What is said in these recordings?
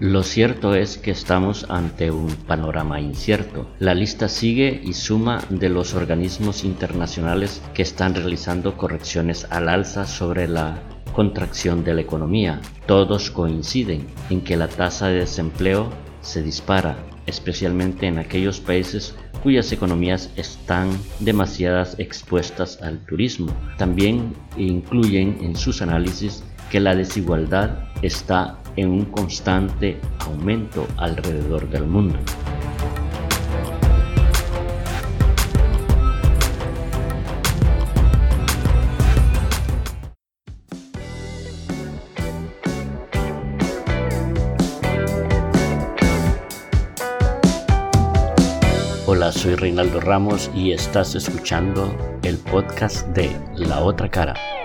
Lo cierto es que estamos ante un panorama incierto. La lista sigue y suma de los organismos internacionales que están realizando correcciones al alza sobre la contracción de la economía. Todos coinciden en que la tasa de desempleo se dispara, especialmente en aquellos países cuyas economías están demasiadas expuestas al turismo. También incluyen en sus análisis que la desigualdad está en un constante aumento alrededor del mundo. Hola, soy Reinaldo Ramos y estás escuchando el podcast de La Otra Cara.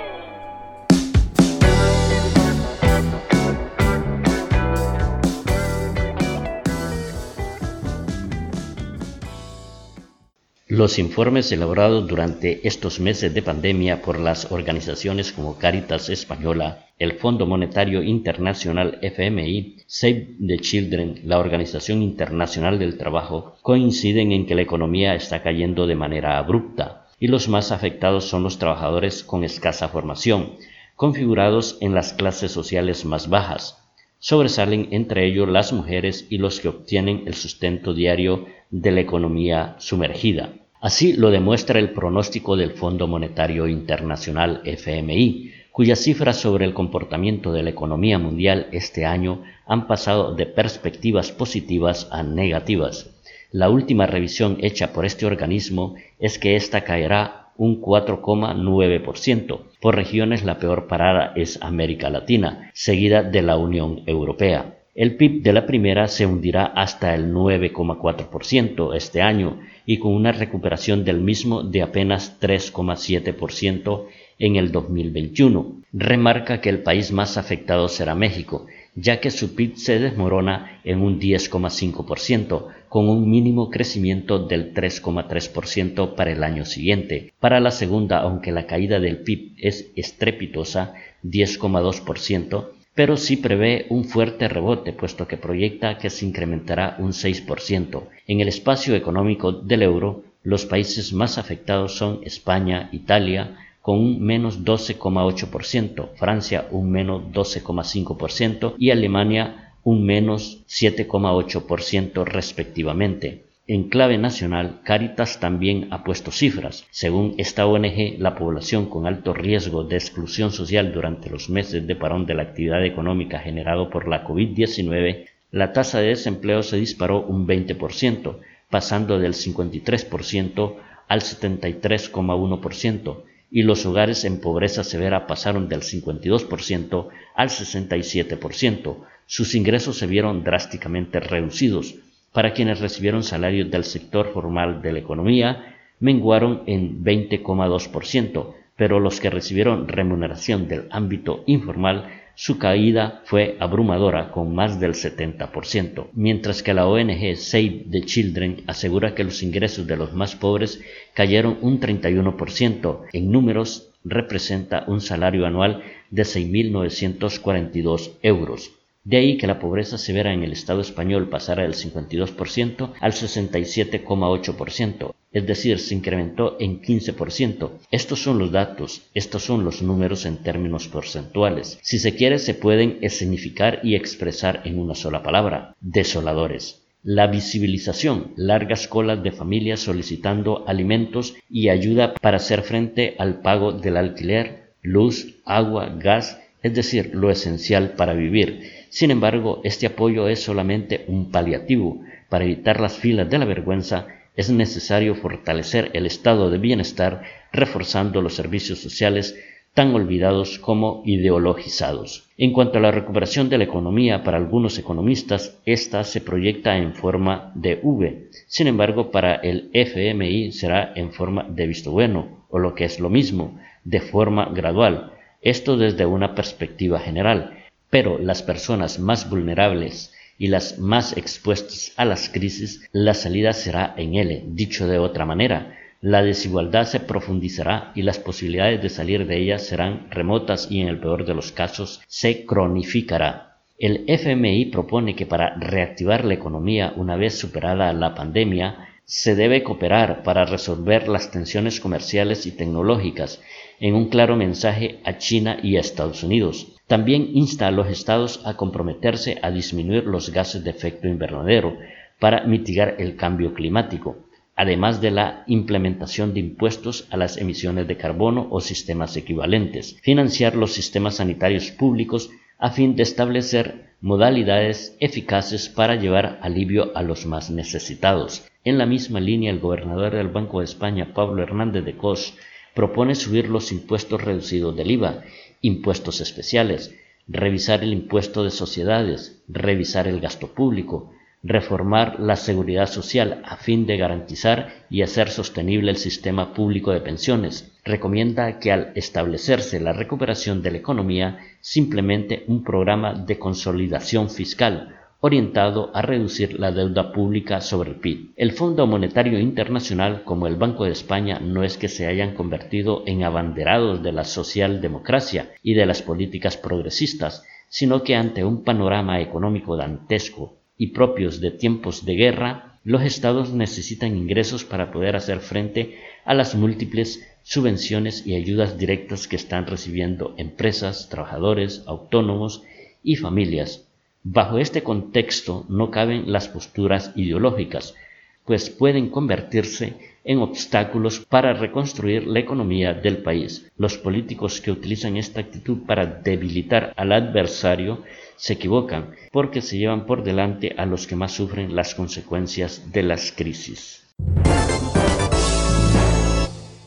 Los informes elaborados durante estos meses de pandemia por las organizaciones como Caritas Española, el Fondo Monetario Internacional FMI, Save the Children, la Organización Internacional del Trabajo, coinciden en que la economía está cayendo de manera abrupta y los más afectados son los trabajadores con escasa formación, configurados en las clases sociales más bajas. Sobresalen entre ellos las mujeres y los que obtienen el sustento diario de la economía sumergida. Así lo demuestra el pronóstico del Fondo Monetario Internacional FMI, cuyas cifras sobre el comportamiento de la economía mundial este año han pasado de perspectivas positivas a negativas. La última revisión hecha por este organismo es que ésta caerá un 4,9%. Por regiones la peor parada es América Latina, seguida de la Unión Europea. El PIB de la primera se hundirá hasta el 9,4% este año y con una recuperación del mismo de apenas 3,7% en el 2021. Remarca que el país más afectado será México, ya que su PIB se desmorona en un 10,5%, con un mínimo crecimiento del 3,3% para el año siguiente. Para la segunda, aunque la caída del PIB es estrepitosa, 10,2%, pero sí prevé un fuerte rebote, puesto que proyecta que se incrementará un 6%. En el espacio económico del euro, los países más afectados son España, Italia, con un menos 12,8%, Francia un menos 12,5% y Alemania un menos 7,8% respectivamente. En clave nacional, Caritas también ha puesto cifras. Según esta ONG, la población con alto riesgo de exclusión social durante los meses de parón de la actividad económica generado por la COVID-19, la tasa de desempleo se disparó un 20%, pasando del 53% al 73,1%, y los hogares en pobreza severa pasaron del 52% al 67%. Sus ingresos se vieron drásticamente reducidos, para quienes recibieron salarios del sector formal de la economía, menguaron en 20,2%, pero los que recibieron remuneración del ámbito informal, su caída fue abrumadora con más del 70%, mientras que la ONG Save the Children asegura que los ingresos de los más pobres cayeron un 31%. En números representa un salario anual de 6.942 euros. De ahí que la pobreza severa en el Estado español pasara del 52% al 67,8%, es decir, se incrementó en 15%. Estos son los datos, estos son los números en términos porcentuales. Si se quiere, se pueden escenificar y expresar en una sola palabra, desoladores. La visibilización, largas colas de familias solicitando alimentos y ayuda para hacer frente al pago del alquiler, luz, agua, gas, es decir, lo esencial para vivir sin embargo, este apoyo es solamente un paliativo. Para evitar las filas de la vergüenza, es necesario fortalecer el estado de bienestar, reforzando los servicios sociales tan olvidados como ideologizados. En cuanto a la recuperación de la economía, para algunos economistas, esta se proyecta en forma de V. Sin embargo, para el FMI será en forma de visto bueno, o lo que es lo mismo, de forma gradual. Esto desde una perspectiva general. Pero las personas más vulnerables y las más expuestas a las crisis, la salida será en L. Dicho de otra manera, la desigualdad se profundizará y las posibilidades de salir de ella serán remotas y en el peor de los casos se cronificará. El FMI propone que para reactivar la economía una vez superada la pandemia, se debe cooperar para resolver las tensiones comerciales y tecnológicas, en un claro mensaje a China y a Estados Unidos. También insta a los estados a comprometerse a disminuir los gases de efecto invernadero para mitigar el cambio climático, además de la implementación de impuestos a las emisiones de carbono o sistemas equivalentes, financiar los sistemas sanitarios públicos a fin de establecer modalidades eficaces para llevar alivio a los más necesitados. En la misma línea, el gobernador del Banco de España, Pablo Hernández de Cos, propone subir los impuestos reducidos del IVA, impuestos especiales, revisar el impuesto de sociedades, revisar el gasto público, reformar la seguridad social a fin de garantizar y hacer sostenible el sistema público de pensiones. Recomienda que al establecerse la recuperación de la economía, simplemente un programa de consolidación fiscal orientado a reducir la deuda pública sobre el PIB. El Fondo Monetario Internacional, como el Banco de España, no es que se hayan convertido en abanderados de la socialdemocracia y de las políticas progresistas, sino que ante un panorama económico dantesco y propios de tiempos de guerra, los estados necesitan ingresos para poder hacer frente a las múltiples subvenciones y ayudas directas que están recibiendo empresas, trabajadores, autónomos y familias. Bajo este contexto no caben las posturas ideológicas, pues pueden convertirse en obstáculos para reconstruir la economía del país. Los políticos que utilizan esta actitud para debilitar al adversario se equivocan porque se llevan por delante a los que más sufren las consecuencias de las crisis.